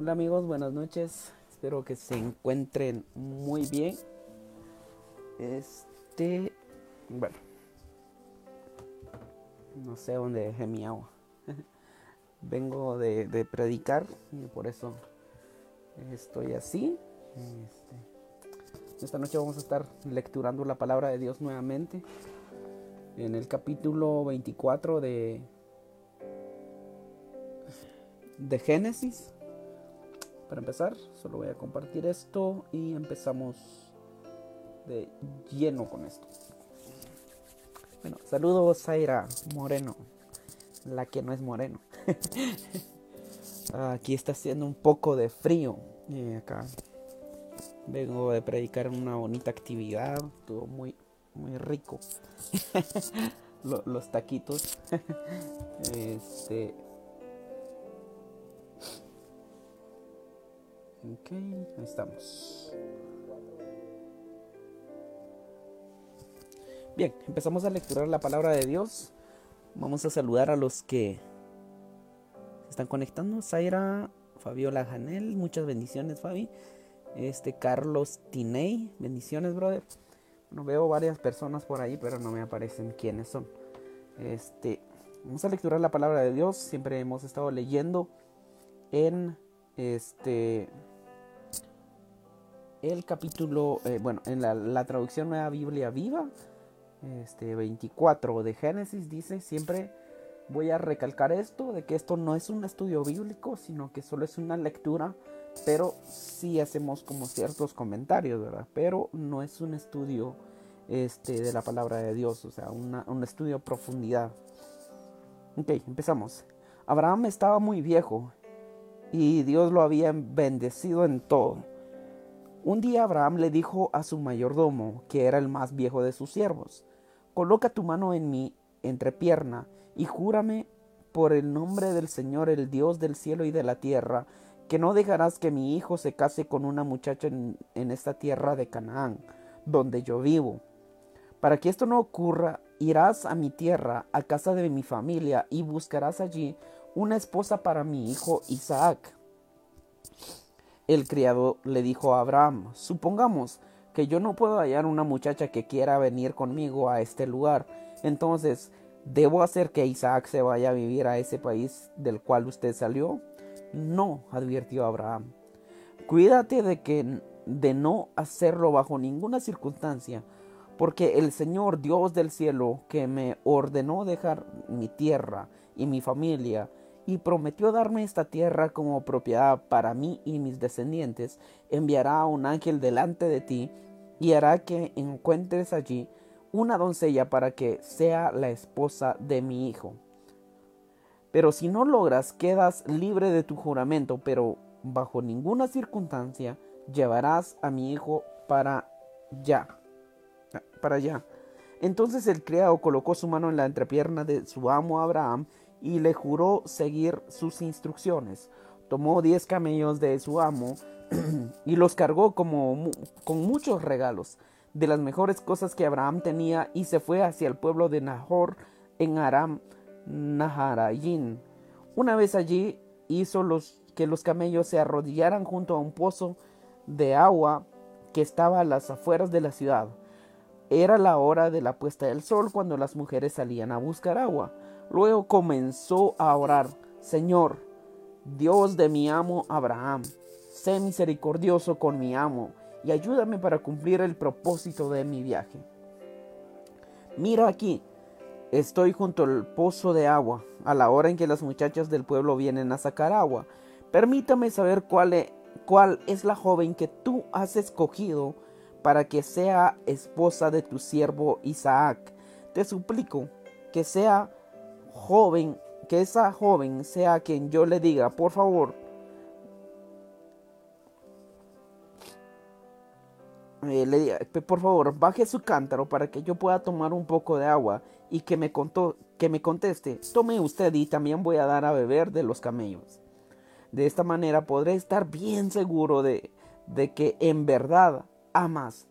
Hola amigos, buenas noches. Espero que se encuentren muy bien. Este, bueno, no sé dónde dejé mi agua. Vengo de, predicar y por eso estoy así. Este, esta noche vamos a estar lecturando la palabra de Dios nuevamente en el capítulo 24 de de Génesis. Para empezar, solo voy a compartir esto y empezamos de lleno con esto. Bueno, saludos Zaira Moreno, la que no es moreno. Aquí está haciendo un poco de frío. Y acá vengo de predicar una bonita actividad, todo muy, muy rico. los taquitos. este, Ok, ahí estamos. Bien, empezamos a lecturar la palabra de Dios. Vamos a saludar a los que se están conectando. Zaira, Fabiola Janel, muchas bendiciones, Fabi. Este, Carlos Tiney, bendiciones, brother. Bueno, veo varias personas por ahí, pero no me aparecen quiénes son. Este, vamos a lecturar la palabra de Dios. Siempre hemos estado leyendo en este el capítulo, eh, bueno, en la, traducción Nueva Biblia Viva, este 24 de Génesis dice, siempre voy a recalcar esto, de que esto no es un estudio bíblico, sino que solo es una lectura, pero sí hacemos como ciertos comentarios, ¿verdad? Pero no es un estudio este, de la palabra de Dios, o sea, un estudio a profundidad. Ok, empezamos. Abraham estaba muy viejo y Dios lo había bendecido en todo un día Abraham le dijo a su mayordomo, que era el más viejo de sus siervos, Coloca tu mano en mi entrepierna y júrame por el nombre del Señor, el Dios del cielo y de la tierra, que no dejarás que mi hijo se case con una muchacha en, en esta tierra de Canaán, donde yo vivo. Para que esto no ocurra, irás a mi tierra, a casa de mi familia, y buscarás allí una esposa para mi hijo Isaac. El criado le dijo a Abraham, supongamos que yo no puedo hallar una muchacha que quiera venir conmigo a este lugar, entonces, ¿debo hacer que Isaac se vaya a vivir a ese país del cual usted salió? No, advirtió Abraham. Cuídate de que de no hacerlo bajo ninguna circunstancia, porque el Señor Dios del cielo, que me ordenó dejar mi tierra y mi familia y prometió darme esta tierra como propiedad para mí y mis descendientes, enviará a un ángel delante de ti y hará que encuentres allí una doncella para que sea la esposa de mi hijo. Pero si no logras, quedas libre de tu juramento, pero bajo ninguna circunstancia llevarás a mi hijo para ya. Para allá. Entonces el criado colocó su mano en la entrepierna de su amo Abraham y le juró seguir sus instrucciones. Tomó diez camellos de su amo y los cargó como, con muchos regalos, de las mejores cosas que Abraham tenía, y se fue hacia el pueblo de Nahor en Aram Naharayin. Una vez allí hizo los, que los camellos se arrodillaran junto a un pozo de agua que estaba a las afueras de la ciudad. Era la hora de la puesta del sol cuando las mujeres salían a buscar agua. Luego comenzó a orar, Señor, Dios de mi amo Abraham, sé misericordioso con mi amo y ayúdame para cumplir el propósito de mi viaje. Mira aquí, estoy junto al pozo de agua, a la hora en que las muchachas del pueblo vienen a sacar agua. Permítame saber cuál es, cuál es la joven que tú has escogido para que sea esposa de tu siervo Isaac. Te suplico que sea joven, que esa joven sea quien yo le diga, por favor, eh, le diga, por favor, baje su cántaro para que yo pueda tomar un poco de agua y que me, contó, que me conteste, tome usted y también voy a dar a beber de los camellos. De esta manera podré estar bien seguro de, de que en verdad amas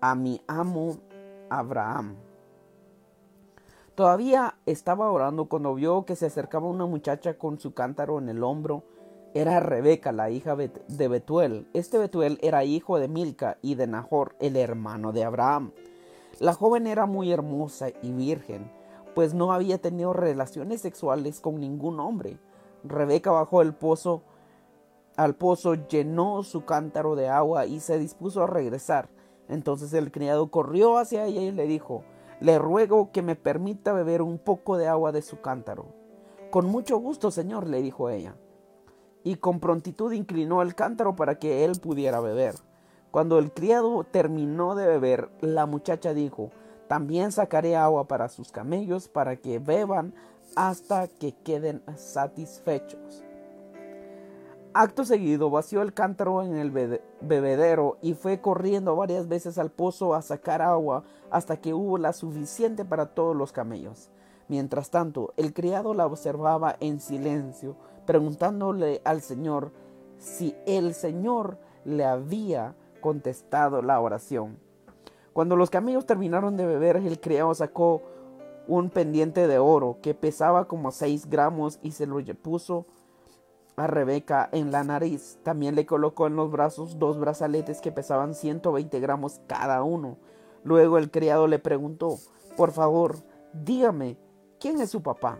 a mi amo Abraham. Todavía estaba orando cuando vio que se acercaba una muchacha con su cántaro en el hombro. era Rebeca, la hija de Betuel. Este Betuel era hijo de Milca y de Nahor, el hermano de Abraham. La joven era muy hermosa y virgen, pues no había tenido relaciones sexuales con ningún hombre. Rebeca bajó el pozo al pozo, llenó su cántaro de agua y se dispuso a regresar. Entonces el criado corrió hacia ella y le dijo, le ruego que me permita beber un poco de agua de su cántaro. Con mucho gusto, señor, le dijo ella. Y con prontitud inclinó el cántaro para que él pudiera beber. Cuando el criado terminó de beber, la muchacha dijo, también sacaré agua para sus camellos para que beban hasta que queden satisfechos. Acto seguido vació el cántaro en el bebedero y fue corriendo varias veces al pozo a sacar agua hasta que hubo la suficiente para todos los camellos. Mientras tanto, el criado la observaba en silencio, preguntándole al Señor si el Señor le había contestado la oración. Cuando los camellos terminaron de beber, el criado sacó un pendiente de oro que pesaba como seis gramos y se lo puso a Rebeca en la nariz. También le colocó en los brazos dos brazaletes que pesaban 120 gramos cada uno. Luego el criado le preguntó, por favor, dígame, ¿quién es su papá?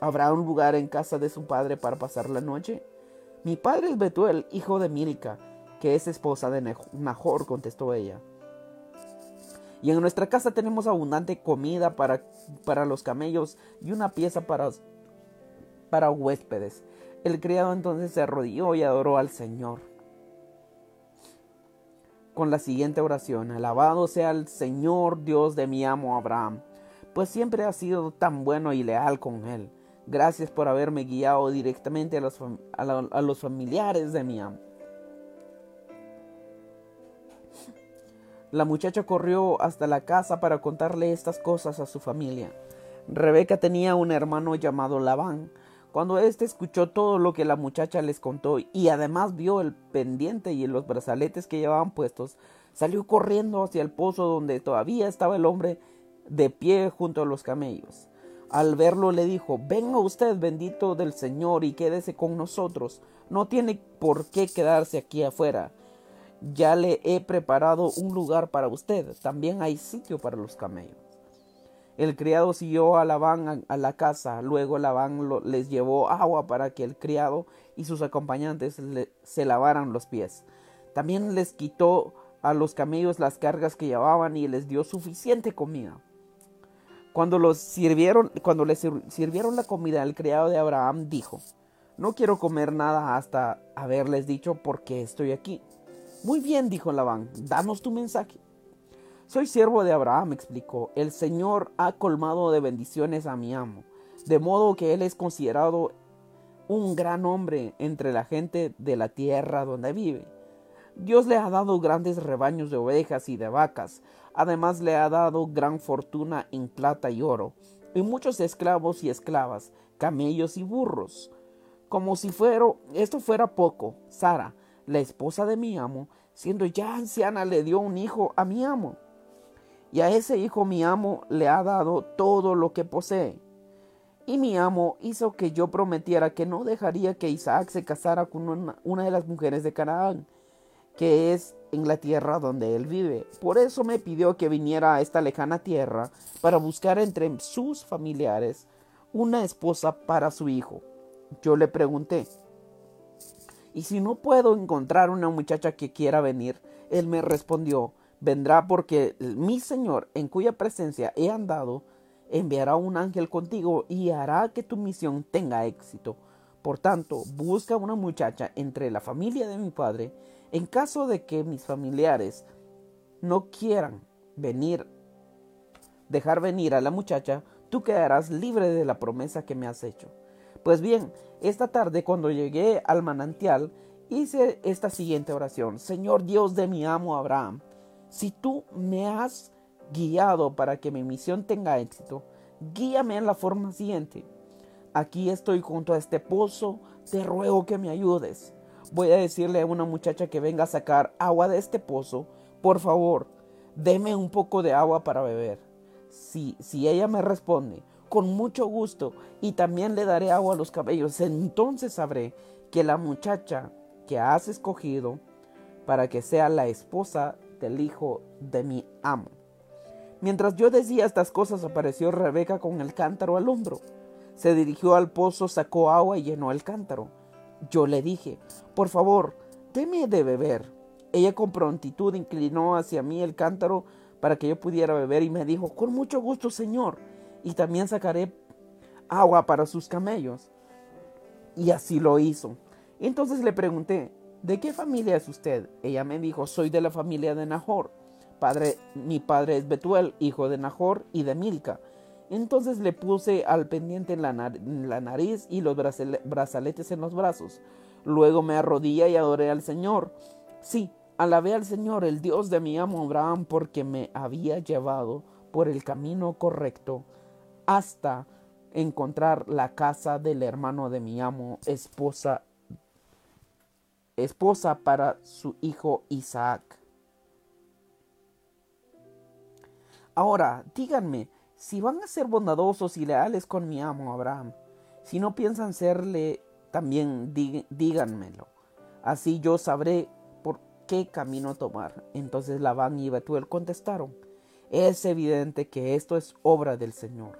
¿Habrá un lugar en casa de su padre para pasar la noche? Mi padre es Betuel, hijo de Milca, que es esposa de Nahor, contestó ella. Y en nuestra casa tenemos abundante comida para, para los camellos y una pieza para, para huéspedes. El criado entonces se arrodilló y adoró al Señor. Con la siguiente oración, alabado sea el Señor Dios de mi amo Abraham, pues siempre ha sido tan bueno y leal con él. Gracias por haberme guiado directamente a los, a los familiares de mi amo. La muchacha corrió hasta la casa para contarle estas cosas a su familia. Rebeca tenía un hermano llamado Labán, cuando éste escuchó todo lo que la muchacha les contó y además vio el pendiente y los brazaletes que llevaban puestos, salió corriendo hacia el pozo donde todavía estaba el hombre de pie junto a los camellos. Al verlo le dijo, venga usted bendito del Señor y quédese con nosotros. No tiene por qué quedarse aquí afuera. Ya le he preparado un lugar para usted. También hay sitio para los camellos. El criado siguió a Labán a, la casa. Luego Labán les llevó agua para que el criado y sus acompañantes se lavaran los pies. También les quitó a los camellos las cargas que llevaban y les dio suficiente comida. Cuando, los sirvieron, cuando les sirvieron la comida, el criado de Abraham dijo, no quiero comer nada hasta haberles dicho por qué estoy aquí. Muy bien, dijo Labán, danos tu mensaje. Soy siervo de Abraham, explicó. El Señor ha colmado de bendiciones a mi amo, de modo que él es considerado un gran hombre entre la gente de la tierra donde vive. Dios le ha dado grandes rebaños de ovejas y de vacas, además le ha dado gran fortuna en plata y oro, y muchos esclavos y esclavas, camellos y burros. Como si fuera, esto fuera poco, Sara, la esposa de mi amo, siendo ya anciana, le dio un hijo a mi amo y a ese hijo mi amo le ha dado todo lo que posee. Y mi amo hizo que yo prometiera que no dejaría que Isaac se casara con una, de las mujeres de Canaán, que es en la tierra donde él vive. Por eso me pidió que viniera a esta lejana tierra para buscar entre sus familiares una esposa para su hijo. Yo le pregunté, ¿y si no puedo encontrar una muchacha que quiera venir? Él me respondió, vendrá porque mi Señor, en cuya presencia he andado, enviará un ángel contigo y hará que tu misión tenga éxito. Por tanto, busca una muchacha entre la familia de mi padre, en caso de que mis familiares no quieran venir, dejar venir a la muchacha, tú quedarás libre de la promesa que me has hecho. Pues bien, esta tarde cuando llegué al manantial, hice esta siguiente oración. Señor Dios de mi amo Abraham, si tú me has guiado para que mi misión tenga éxito, guíame en la forma siguiente. Aquí estoy junto a este pozo, te ruego que me ayudes. Voy a decirle a una muchacha que venga a sacar agua de este pozo. Por favor, deme un poco de agua para beber. Si, si ella me responde, con mucho gusto, y también le daré agua a los cabellos, entonces sabré que la muchacha que has escogido para que sea la esposa del hijo de mi amo. Mientras yo decía estas cosas apareció Rebeca con el cántaro al hombro. Se dirigió al pozo, sacó agua y llenó el cántaro. Yo le dije, por favor, deme de beber. Ella con prontitud inclinó hacia mí el cántaro para que yo pudiera beber y me dijo, con mucho gusto, Señor, y también sacaré agua para sus camellos. Y así lo hizo. Entonces le pregunté, ¿de qué familia es usted? Ella me dijo, soy de la familia de Nahor. Padre, mi padre es Betuel, hijo de Nahor y de Milca. Entonces le puse al pendiente en la, nariz y los brazaletes en los brazos. Luego me arrodillé y adoré al Señor. Sí, alabé al Señor, el Dios de mi amo Abraham, porque me había llevado por el camino correcto hasta encontrar la casa del hermano de mi amo, esposa, esposa para su hijo Isaac. Ahora, díganme, si van a ser bondadosos y leales con mi amo Abraham, si no piensan serle, también díganmelo. Así yo sabré por qué camino tomar. Entonces Labán y Betuel contestaron, es evidente que esto es obra del Señor.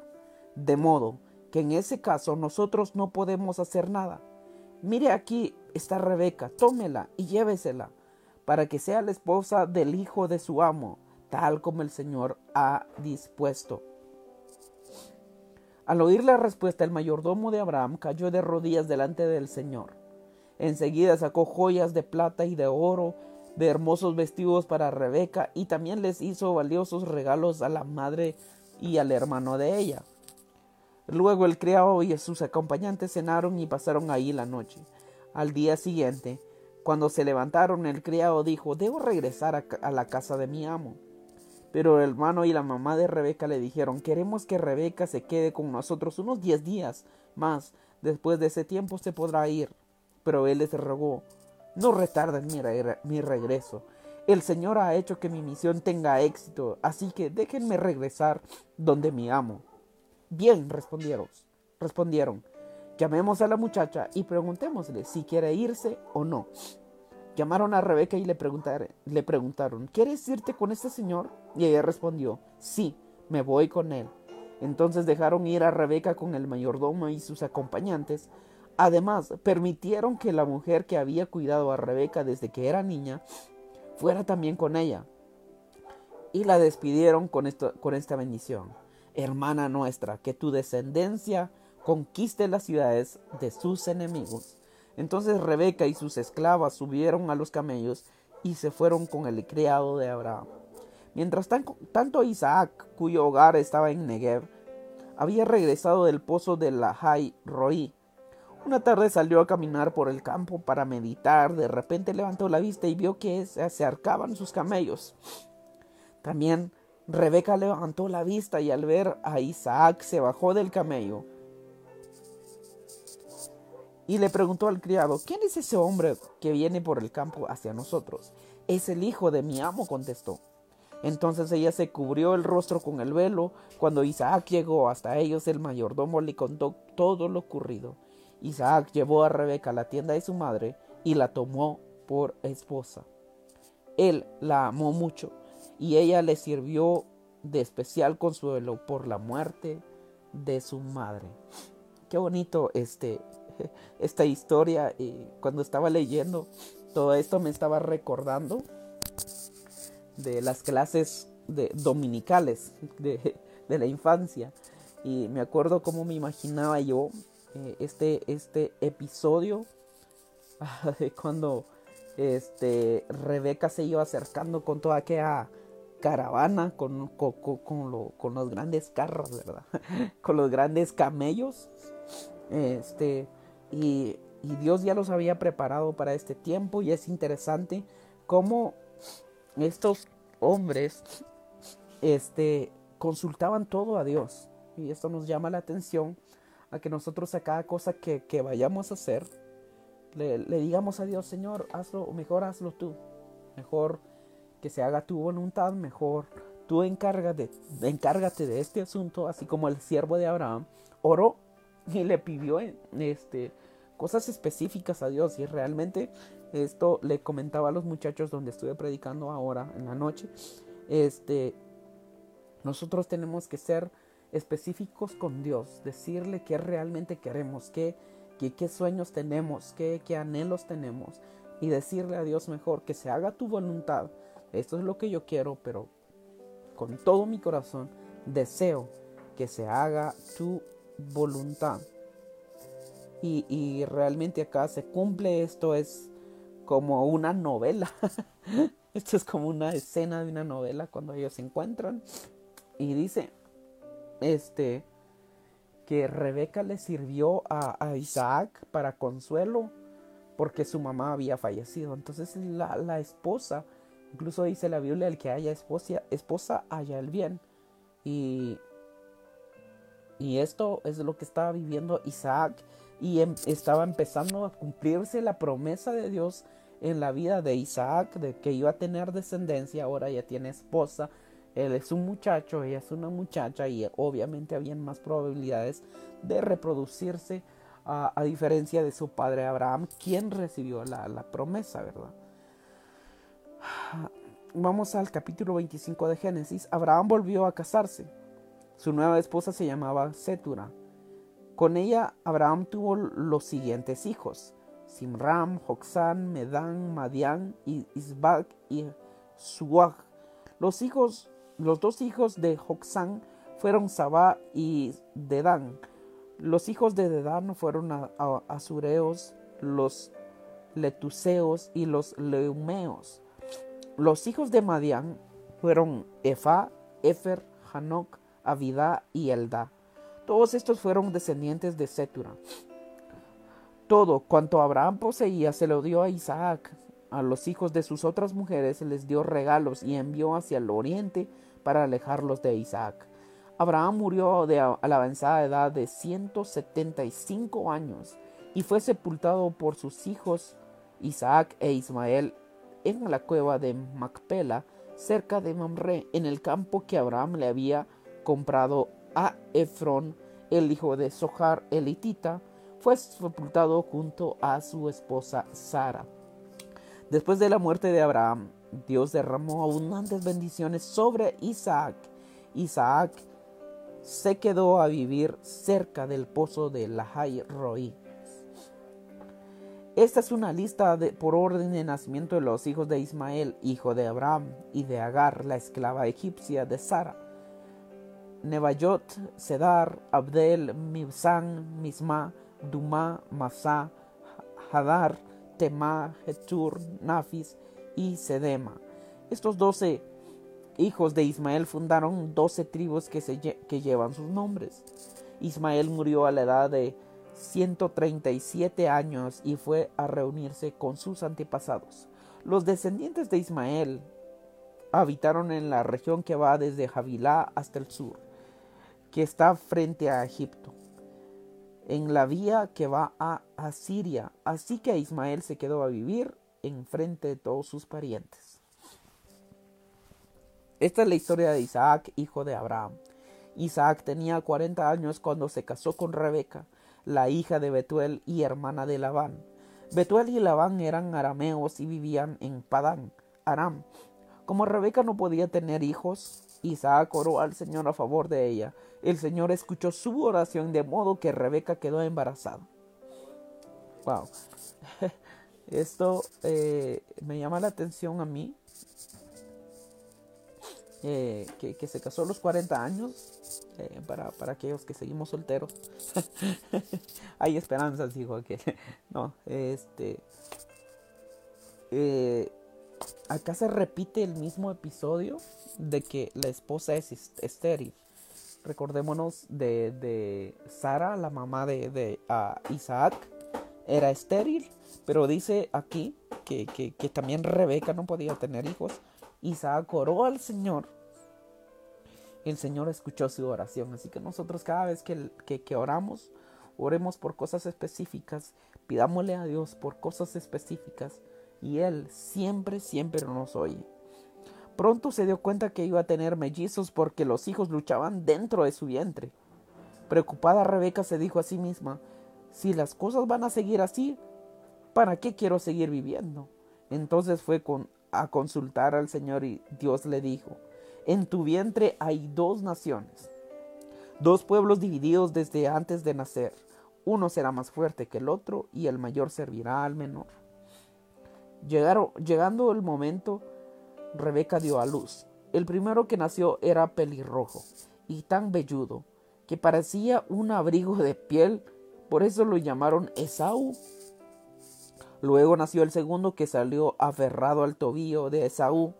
De modo que en ese caso nosotros no podemos hacer nada. Mire aquí está Rebeca, tómela y llévesela, para que sea la esposa del hijo de su amo, tal como el Señor ha dispuesto. Al oír la respuesta, el mayordomo de Abraham cayó de rodillas delante del Señor. Enseguida sacó joyas de plata y de oro, de hermosos vestidos para Rebeca, y también les hizo valiosos regalos a la madre y al hermano de ella. Luego el criado y sus acompañantes cenaron y pasaron ahí la noche. Al día siguiente, cuando se levantaron, el criado dijo, Debo regresar a, la casa de mi amo. Pero el hermano y la mamá de Rebeca le dijeron, queremos que Rebeca se quede con nosotros unos diez días más. Después de ese tiempo se podrá ir. Pero él les rogó, no retarden mi, mi regreso. El Señor ha hecho que mi misión tenga éxito, así que déjenme regresar donde mi amo. Bien, respondieron. Respondieron. Llamemos a la muchacha y preguntémosle si quiere irse o no. Llamaron a Rebeca y le, preguntaron, ¿quieres irte con este señor? Y ella respondió, sí, me voy con él. Entonces dejaron ir a Rebeca con el mayordomo y sus acompañantes. Además, permitieron que la mujer que había cuidado a Rebeca desde que era niña fuera también con ella. Y la despidieron con esta bendición. Hermana nuestra, que tu descendencia conquiste las ciudades de sus enemigos. Entonces Rebeca y sus esclavas subieron a los camellos y se fueron con el criado de Abraham. Mientras tanto Isaac, cuyo hogar estaba en Negev, había regresado del pozo de la Jai Roí. Una tarde salió a caminar por el campo para meditar. De repente levantó la vista y vio que se acercaban sus camellos. También Rebeca levantó la vista y al ver a Isaac se bajó del camello y le preguntó al criado, ¿quién es ese hombre que viene por el campo hacia nosotros? Es el hijo de mi amo, contestó. Entonces ella se cubrió el rostro con el velo. Cuando Isaac llegó hasta ellos, el mayordomo le contó todo lo ocurrido. Isaac llevó a Rebeca a la tienda de su madre y la tomó por esposa. Él la amó mucho y ella le sirvió de especial consuelo por la muerte de su madre. Qué bonito este esta historia y cuando estaba leyendo todo esto me estaba recordando de las clases de, dominicales de, la infancia y me acuerdo cómo me imaginaba yo eh, este, este episodio de cuando este, Rebeca se iba acercando con toda aquella caravana, con, con, con los grandes carros, ¿verdad? con los grandes camellos. Este, y, Dios ya los había preparado para este tiempo y es interesante cómo estos hombres este, consultaban todo a Dios. Y esto nos llama la atención a que nosotros a cada cosa que, vayamos a hacer, le, digamos a Dios, Señor, hazlo, mejor hazlo tú. Mejor que se haga tu voluntad, mejor tú encárgate, encárgate de este asunto, así como el siervo de Abraham oró y le pidió este, cosas específicas a Dios. Y realmente esto le comentaba a los muchachos donde estuve predicando ahora en la noche. Este, nosotros tenemos que ser específicos con Dios, decirle qué realmente queremos, qué, qué, sueños tenemos, qué, qué anhelos tenemos y decirle a Dios mejor que se haga tu voluntad. Esto es lo que yo quiero, pero con todo mi corazón deseo que se haga tu voluntad. Y, y realmente acá se cumple esto, es como una novela. esto es como una escena de una novela cuando ellos se encuentran. Y dice, este, que Rebeca le sirvió a, Isaac para consuelo porque su mamá había fallecido. Entonces la, la, esposa, incluso dice la Biblia, el que haya esposa, esposa haya el bien. Y, y esto es lo que estaba viviendo Isaac y em, estaba empezando a cumplirse la promesa de Dios en la vida de Isaac de que iba a tener descendencia, ahora ya tiene esposa, él es un muchacho, ella es una muchacha y obviamente habían más probabilidades de reproducirse a, diferencia de su padre Abraham, quien recibió la, la promesa, ¿verdad? Vamos al capítulo 25 de Génesis. Abraham volvió a casarse. Su nueva esposa se llamaba Setura. Con ella Abraham tuvo los siguientes hijos: Simram, Joxán, Medán, Madián, Isbak y Suag. Los hijos los dos hijos de Joxán fueron Sabá y Dedán. Los hijos de Dedán fueron a, Azureos, los Letuseos y los Leumeos. Los hijos de Madián fueron Efa, Efer, Hanok, Avidá y Elda. Todos estos fueron descendientes de Setura. Todo cuanto Abraham poseía se lo dio a Isaac. A los hijos de sus otras mujeres les dio regalos y envió hacia el oriente para alejarlos de Isaac. Abraham murió de a la avanzada edad de 175 años y fue sepultado por sus hijos Isaac e Ismael en la cueva de Macpela, cerca de Mamre, en el campo que Abraham le había comprado a Efrón, el hijo de Sohar elitita, fue sepultado junto a su esposa Sara. Después de la muerte de Abraham, Dios derramó abundantes bendiciones sobre Isaac. Isaac se quedó a vivir cerca del pozo de Lahai Roi. Esta es una lista por orden de nacimiento de los hijos de Ismael, hijo de Abraham, y de Agar, la esclava egipcia de Sara. Nebayot, Sedar, Abdel, Mibsan, Misma, Duma, Masá, Hadar, Tema, Hetur, Nafis, y Sedema. Estos doce hijos de Ismael fundaron doce tribus que, se, que llevan sus nombres. Ismael murió a la edad de 137 años y fue a reunirse con sus antepasados. Los descendientes de Ismael habitaron en la región que va desde Javilá hasta el sur, que está frente a Egipto, en la vía que va a Asiria. Así que Ismael se quedó a vivir en frente de todos sus parientes. Esta es la historia de Isaac, hijo de Abraham. Isaac tenía 40 años cuando se casó con Rebeca, la hija de Betuel y hermana de Labán. Betuel y Labán eran arameos y vivían en Padán, Aram. Como Rebeca no podía tener hijos, Isaac oró al Señor a favor de ella. El Señor escuchó su oración de modo que Rebeca quedó embarazada. Wow. Esto eh, me llama la atención a mí. Eh, que, se casó a los 40 años. Eh, para, aquellos que seguimos solteros. Hay esperanzas, dijo que No, este. acá se repite el mismo episodio de que la esposa es estéril. Recordémonos de, de Sara, la mamá de, de Isaac, era estéril pero dice aquí que, también Rebeca no podía tener hijos. Isaac oró al Señor. El Señor escuchó su oración. Así que nosotros cada vez que, que oramos, oremos por cosas específicas. Pidámosle a Dios por cosas específicas. Y Él siempre, siempre nos oye. Pronto se dio cuenta que iba a tener mellizos porque los hijos luchaban dentro de su vientre. Preocupada Rebeca se dijo a sí misma, si las cosas van a seguir así, ¿para qué quiero seguir viviendo? Entonces fue a consultar al Señor y Dios le dijo, en tu vientre hay dos naciones, dos pueblos divididos desde antes de nacer. Uno será más fuerte que el otro y el mayor servirá al menor. Llegando el momento, Rebeca dio a luz. El primero que nació era pelirrojo y tan velludo que parecía un abrigo de piel, por eso lo llamaron Esaú. Luego nació el segundo que salió aferrado al tobillo de Esaú,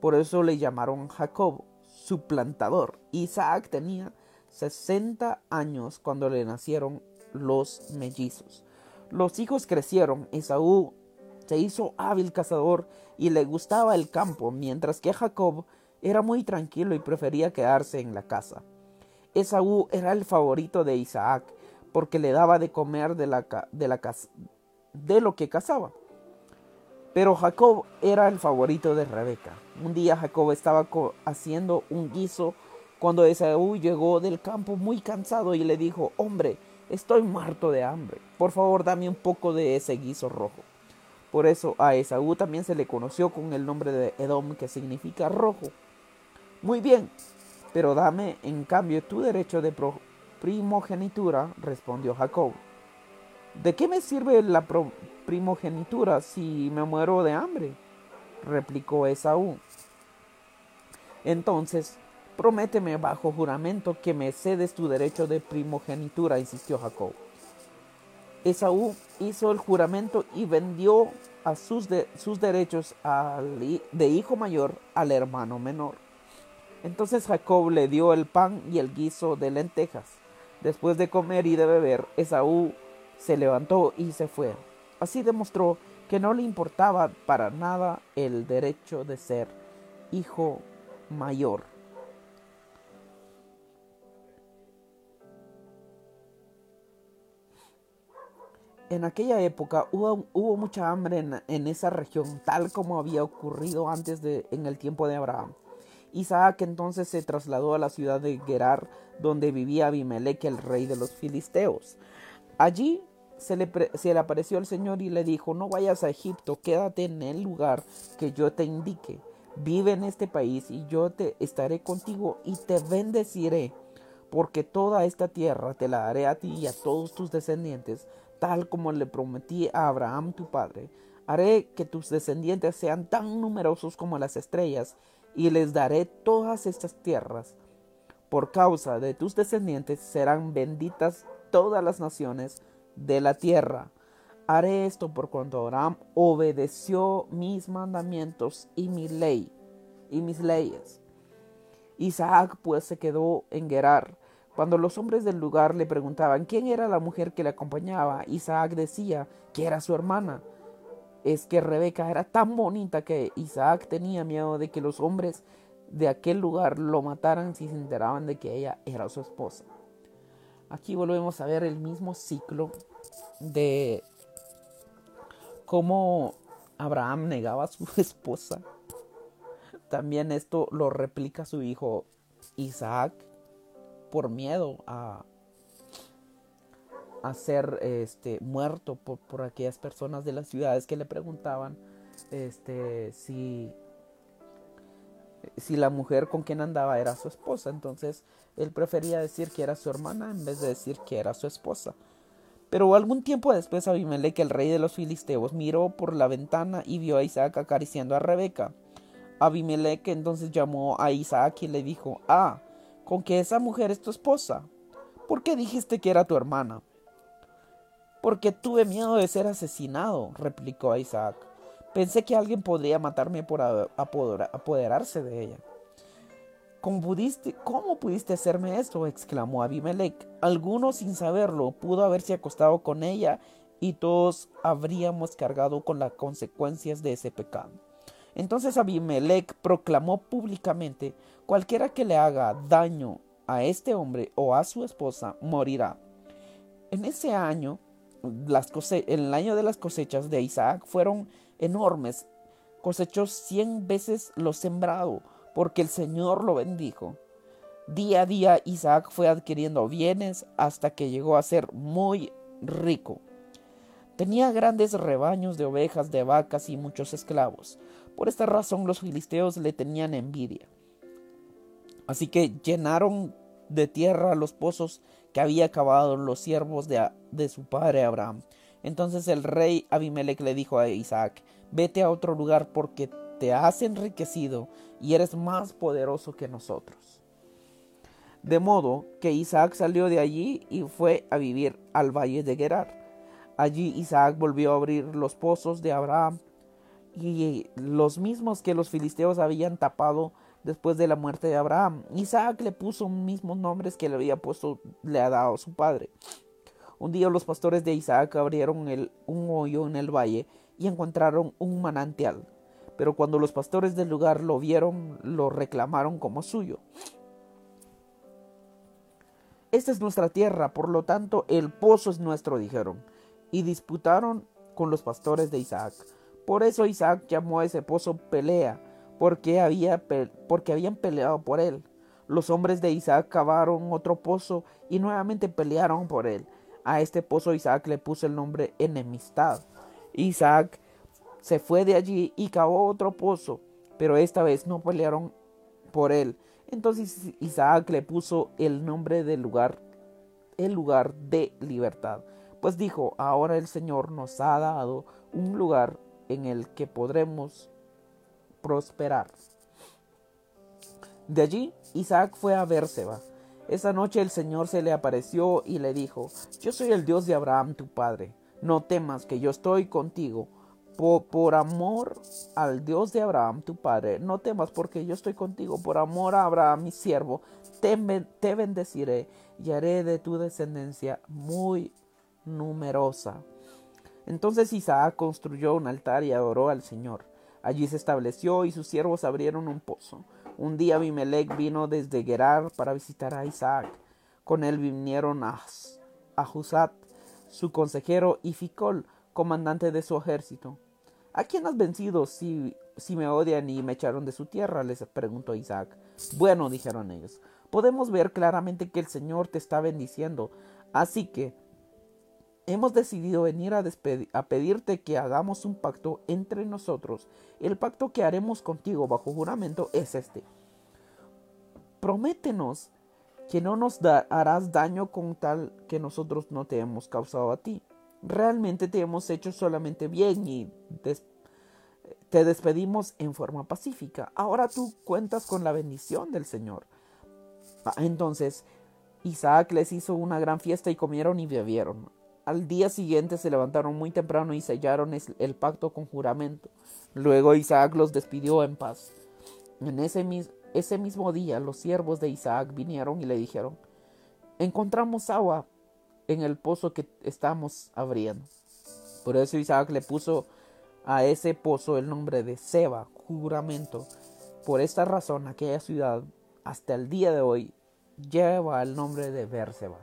por eso le llamaron Jacob, suplantador. Isaac tenía 60 años cuando le nacieron los mellizos. Los hijos crecieron, Esaú se hizo hábil cazador y le gustaba el campo, mientras que Jacob era muy tranquilo y prefería quedarse en la casa. Esaú era el favorito de Isaac porque le daba de comer de, de lo que cazaba. Pero Jacob era el favorito de Rebeca. Un día Jacob estaba haciendo un guiso cuando Esaú llegó del campo muy cansado y le dijo, hombre, estoy muerto de hambre. Por favor, dame un poco de ese guiso rojo. Por eso a Esaú también se le conoció con el nombre de Edom, que significa rojo. Muy bien, pero dame en cambio tu derecho de primogenitura, respondió Jacob. ¿De qué me sirve la primogenitura si me muero de hambre? replicó Esaú. Entonces, prométeme bajo juramento que me cedes tu derecho de primogenitura, insistió Jacob. Esaú hizo el juramento y vendió a sus, sus derechos de hijo mayor al hermano menor. Entonces Jacob le dio el pan y el guiso de lentejas. Después de comer y de beber, Esaú se levantó y se fue. Así demostró que no le importaba para nada el derecho de ser hijo mayor. En aquella época hubo, mucha hambre en, esa región, tal como había ocurrido antes de, en el tiempo de Abraham. Isaac entonces se trasladó a la ciudad de Gerar, donde vivía Abimelech, el rey de los filisteos. Allí se le, se le apareció el Señor y le dijo, no vayas a Egipto, quédate en el lugar que yo te indique. Vive en este país y yo te estaré contigo y te bendeciré, porque toda esta tierra te la daré a ti y a todos tus descendientes tal como le prometí a Abraham tu padre. Haré que tus descendientes sean tan numerosos como las estrellas, y les daré todas estas tierras. Por causa de tus descendientes serán benditas todas las naciones de la tierra. Haré esto por cuanto Abraham obedeció mis mandamientos y mi ley y mis leyes. Isaac pues se quedó en Gerar cuando los hombres del lugar le preguntaban quién era la mujer que le acompañaba, Isaac decía que era su hermana. Es que Rebeca era tan bonita que Isaac tenía miedo de que los hombres de aquel lugar lo mataran si se enteraban de que ella era su esposa. Aquí volvemos a ver el mismo ciclo de cómo Abraham negaba a su esposa. También esto lo replica su hijo Isaac por miedo a, a ser este, muerto por, aquellas personas de las ciudades que le preguntaban este, si, si la mujer con quien andaba era su esposa. Entonces él prefería decir que era su hermana en vez de decir que era su esposa. Pero algún tiempo después Abimelech, el rey de los filisteos, miró por la ventana y vio a Isaac acariciando a Rebeca. Abimelech entonces llamó a Isaac y le dijo, ah, con que esa mujer es tu esposa. ¿Por qué dijiste que era tu hermana? Porque tuve miedo de ser asesinado, replicó Isaac. Pensé que alguien podría matarme por apoderarse de ella. ¿Cómo pudiste, ¿Cómo pudiste hacerme esto? exclamó Abimelech. Alguno sin saberlo pudo haberse acostado con ella y todos habríamos cargado con las consecuencias de ese pecado. Entonces Abimelech proclamó públicamente, cualquiera que le haga daño a este hombre o a su esposa morirá. En ese año, las el año de las cosechas de Isaac fueron enormes. Cosechó cien veces lo sembrado, porque el Señor lo bendijo. Día a día Isaac fue adquiriendo bienes hasta que llegó a ser muy rico. Tenía grandes rebaños de ovejas, de vacas y muchos esclavos. Por esta razón los filisteos le tenían envidia. Así que llenaron de tierra los pozos que había cavado los siervos de, de su padre Abraham. Entonces el rey Abimelech le dijo a Isaac, vete a otro lugar porque te has enriquecido y eres más poderoso que nosotros. De modo que Isaac salió de allí y fue a vivir al valle de Gerar. Allí Isaac volvió a abrir los pozos de Abraham y los mismos que los filisteos habían tapado después de la muerte de Abraham. Isaac le puso mismos nombres que le había puesto, le ha dado su padre. Un día los pastores de Isaac abrieron un hoyo en el valle y encontraron un manantial. Pero cuando los pastores del lugar lo vieron, lo reclamaron como suyo. Esta es nuestra tierra, por lo tanto el pozo es nuestro, dijeron, y disputaron con los pastores de Isaac. Por eso Isaac llamó a ese pozo pelea, porque, había, porque habían peleado por él. Los hombres de Isaac cavaron otro pozo y nuevamente pelearon por él. A este pozo Isaac le puso el nombre enemistad. Isaac se fue de allí y cavó otro pozo, pero esta vez no pelearon por él. Entonces Isaac le puso el nombre del lugar, el lugar de libertad. Pues dijo, ahora el Señor nos ha dado un lugar en el que podremos prosperar. De allí Isaac fue a Bérseba. Esa noche el Señor se le apareció y le dijo, Yo soy el Dios de Abraham tu padre. No temas que yo estoy contigo. Por, amor al Dios de Abraham tu padre, no temas porque yo estoy contigo. Por amor a Abraham mi siervo, te bendeciré y haré de tu descendencia muy numerosa. Entonces Isaac construyó un altar y adoró al Señor. Allí se estableció y sus siervos abrieron un pozo. Un día Abimelech vino desde Gerar para visitar a Isaac. Con él vinieron a, su consejero, y Ficol, comandante de su ejército. ¿A quién has vencido si, si me odian y me echaron de su tierra? les preguntó Isaac. Bueno, dijeron ellos, podemos ver claramente que el Señor te está bendiciendo. Así que hemos decidido venir a, pedirte que hagamos un pacto entre nosotros. El pacto que haremos contigo bajo juramento es este. Prométenos que no nos harás daño con tal que nosotros no te hemos causado a ti. Realmente te hemos hecho solamente bien y te despedimos en forma pacífica. Ahora tú cuentas con la bendición del Señor. Ah, entonces Isaac les hizo una gran fiesta y comieron y bebieron. Al día siguiente se levantaron muy temprano y sellaron el pacto con juramento. Luego Isaac los despidió en paz. En ese, ese mismo día los siervos de Isaac vinieron y le dijeron, encontramos agua en el pozo que estamos abriendo. Por eso Isaac le puso a ese pozo el nombre de Seba, juramento. Por esta razón aquella ciudad hasta el día de hoy lleva el nombre de Berseba.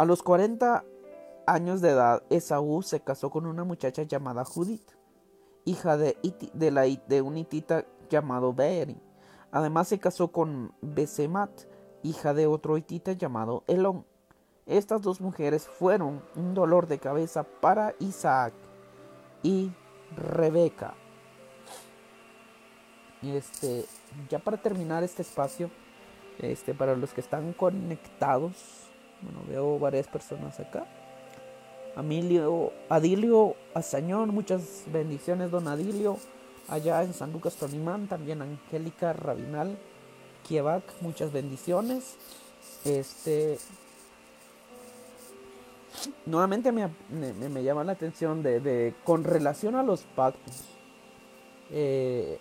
A los 40 años de edad, Esaú se casó con una muchacha llamada Judith, hija de, un hitita llamado Beeri. Además se casó con Besemat, hija de otro hitita llamado Elón. Estas dos mujeres fueron un dolor de cabeza para Isaac y Rebeca. Este, ya para terminar este espacio, este, para los que están conectados, bueno, veo varias personas acá. Amilio, Adilio Azañón, muchas bendiciones, don Adilio. Allá en San Lucas Tonimán, también Angélica Rabinal, Kievac, muchas bendiciones. Este. Nuevamente me, me, llama la atención de, con relación a los pactos. Eh,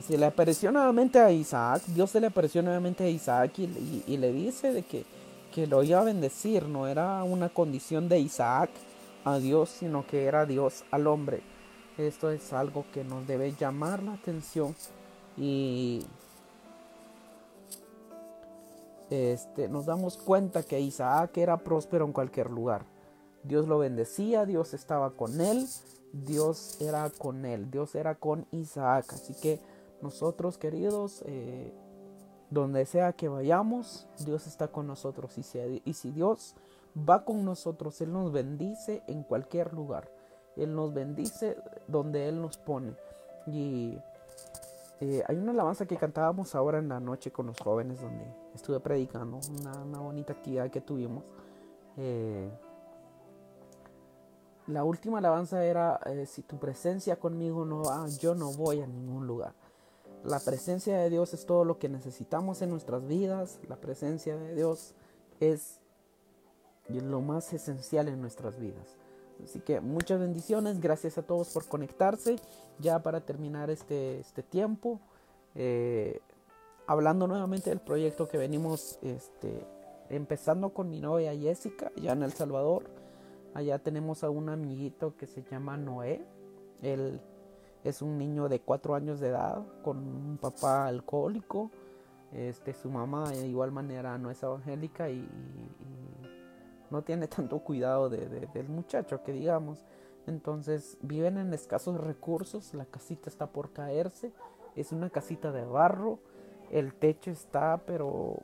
se le apareció nuevamente a Isaac, Dios se le apareció nuevamente a Isaac y le dice de que que lo iba a bendecir, no era una condición de Isaac a Dios, sino que era Dios al hombre. Esto es algo que nos debe llamar la atención y este, nos damos cuenta que Isaac era próspero en cualquier lugar. Dios lo bendecía, Dios estaba con él, Dios era con él, Dios era con Isaac. Así que nosotros queridos, eh, donde sea que vayamos, Dios está con nosotros. Y si, Dios va con nosotros, Él nos bendice en cualquier lugar. Él nos bendice donde Él nos pone. Y eh, hay una alabanza que cantábamos ahora en la noche con los jóvenes donde estuve predicando, una, bonita actividad que tuvimos. Eh, la última alabanza era, eh, si tu presencia conmigo no va, yo no voy a ningún lugar. La presencia de Dios es todo lo que necesitamos en nuestras vidas. La presencia de Dios es lo más esencial en nuestras vidas. Así que muchas bendiciones, gracias a todos por conectarse. Ya para terminar este, este tiempo, eh, hablando nuevamente del proyecto que venimos este, empezando con mi novia Jessica, ya en El Salvador. Allá tenemos a un amiguito que se llama Noé. Él es un niño de cuatro años de edad con un papá alcohólico. Este, su mamá de igual manera no es evangélica y no tiene tanto cuidado del muchacho, que digamos. Entonces viven en escasos recursos, la casita está por caerse, es una casita de barro, el techo está, pero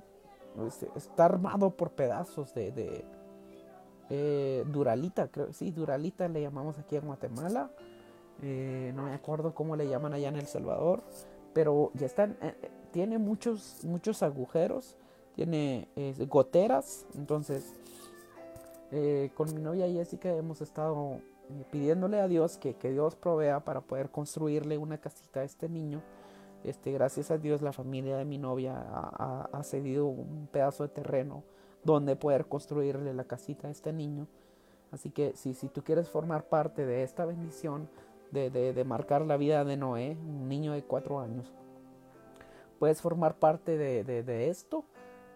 este, está armado por pedazos de, eh, Duralita, creo, sí, Duralita le llamamos aquí en Guatemala, eh, no me acuerdo cómo le llaman allá en El Salvador, pero ya están, eh, tiene muchos, muchos agujeros, tiene goteras, entonces eh, con mi novia Jessica hemos estado eh, pidiéndole a Dios que, Dios provea para poder construirle una casita a este niño. Este, gracias a Dios la familia de mi novia ha, cedido un pedazo de terreno donde poder construirle la casita a este niño. Así que si, si tú quieres formar parte de esta bendición, de, marcar la vida de Noé, un niño de cuatro años, puedes formar parte de, de esto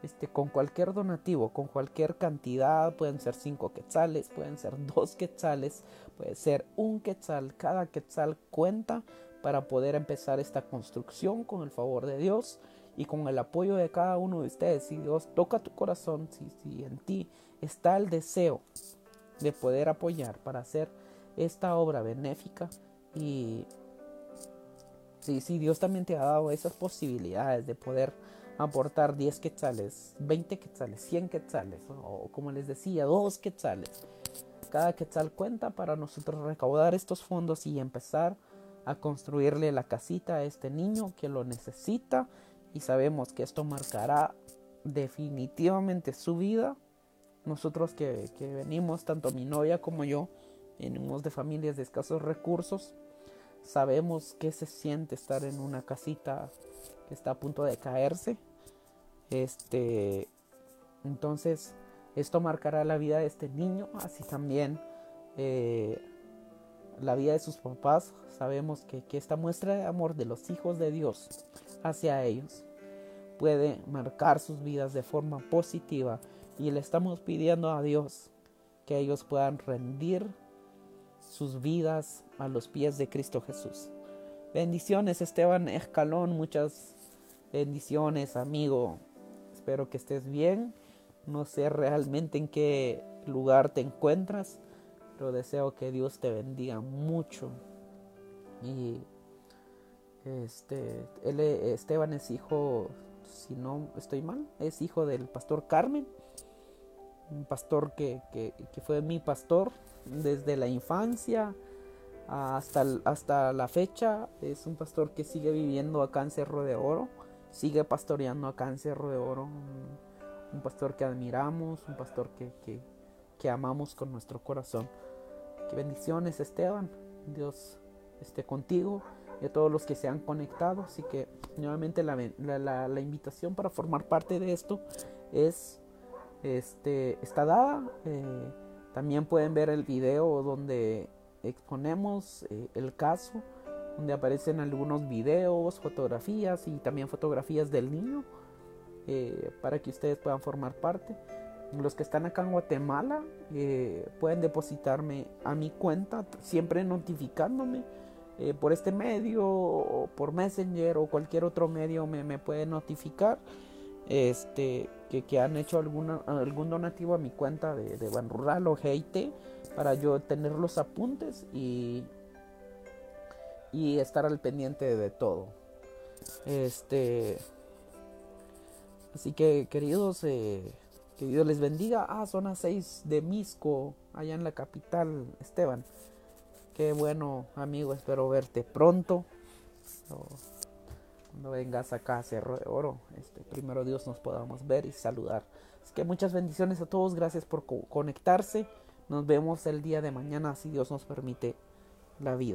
este, con cualquier donativo, con cualquier cantidad, pueden ser 5 quetzales, pueden ser 2 quetzales, puede ser un quetzal, cada quetzal cuenta para poder empezar esta construcción con el favor de Dios y con el apoyo de cada uno de ustedes. Si Dios toca tu corazón, si, si en ti está el deseo de poder apoyar para hacer esta obra benéfica y si, si Dios también te ha dado esas posibilidades de poder aportar 10 quetzales, 20 quetzales, 100 quetzales, o como les decía, 2 quetzales. Cada quetzal cuenta para nosotros recaudar estos fondos y empezar a construirle la casita a este niño que lo necesita y sabemos que esto marcará definitivamente su vida. Nosotros que, que venimos, tanto mi novia como yo, venimos de familias de escasos recursos, sabemos que se siente estar en una casita que está a punto de caerse este, entonces, esto marcará la vida de este niño, así también eh, la vida de sus papás. Sabemos que esta muestra de amor de los hijos de Dios hacia ellos puede marcar sus vidas de forma positiva y le estamos pidiendo a Dios que ellos puedan rendir sus vidas a los pies de Cristo Jesús. Bendiciones Esteban Escalón, muchas bendiciones amigo. Espero que estés bien. No sé realmente en qué lugar te encuentras, pero deseo que Dios te bendiga mucho. Y este, él, Esteban es hijo, si no estoy mal, es hijo del pastor Carmen, un pastor que, que, que fue mi pastor desde la infancia hasta, hasta la fecha. Es un pastor que sigue viviendo acá en Cerro de Oro sigue pastoreando acá en Cerro de Oro. Un, pastor que admiramos, un pastor que, que, amamos con nuestro corazón. Que bendiciones Esteban, Dios esté contigo y a todos los que se han conectado. Así que nuevamente la, la, la, invitación para formar parte de esto es este, está dada. Eh, también pueden ver el video donde exponemos eh, el caso donde aparecen algunos videos, fotografías y también fotografías del niño eh, para que ustedes puedan formar parte. Los que están acá en Guatemala eh, pueden depositarme a mi cuenta, siempre notificándome por este medio o por Messenger o cualquier otro medio me, me pueden notificar este, que, han hecho algún donativo a mi cuenta de, de Ban Rural o GIT para yo tener los apuntes y y estar al pendiente de todo. Este. Así que, queridos, eh, Que Dios les bendiga. Ah, son las 6 de Misco, allá en la capital, Esteban. Qué bueno, amigo, espero verte pronto. Cuando vengas acá a Cerro de Oro, este, primero Dios nos podamos ver y saludar. Así que muchas bendiciones a todos, gracias por conectarse. Nos vemos el día de mañana, si Dios nos permite la vida.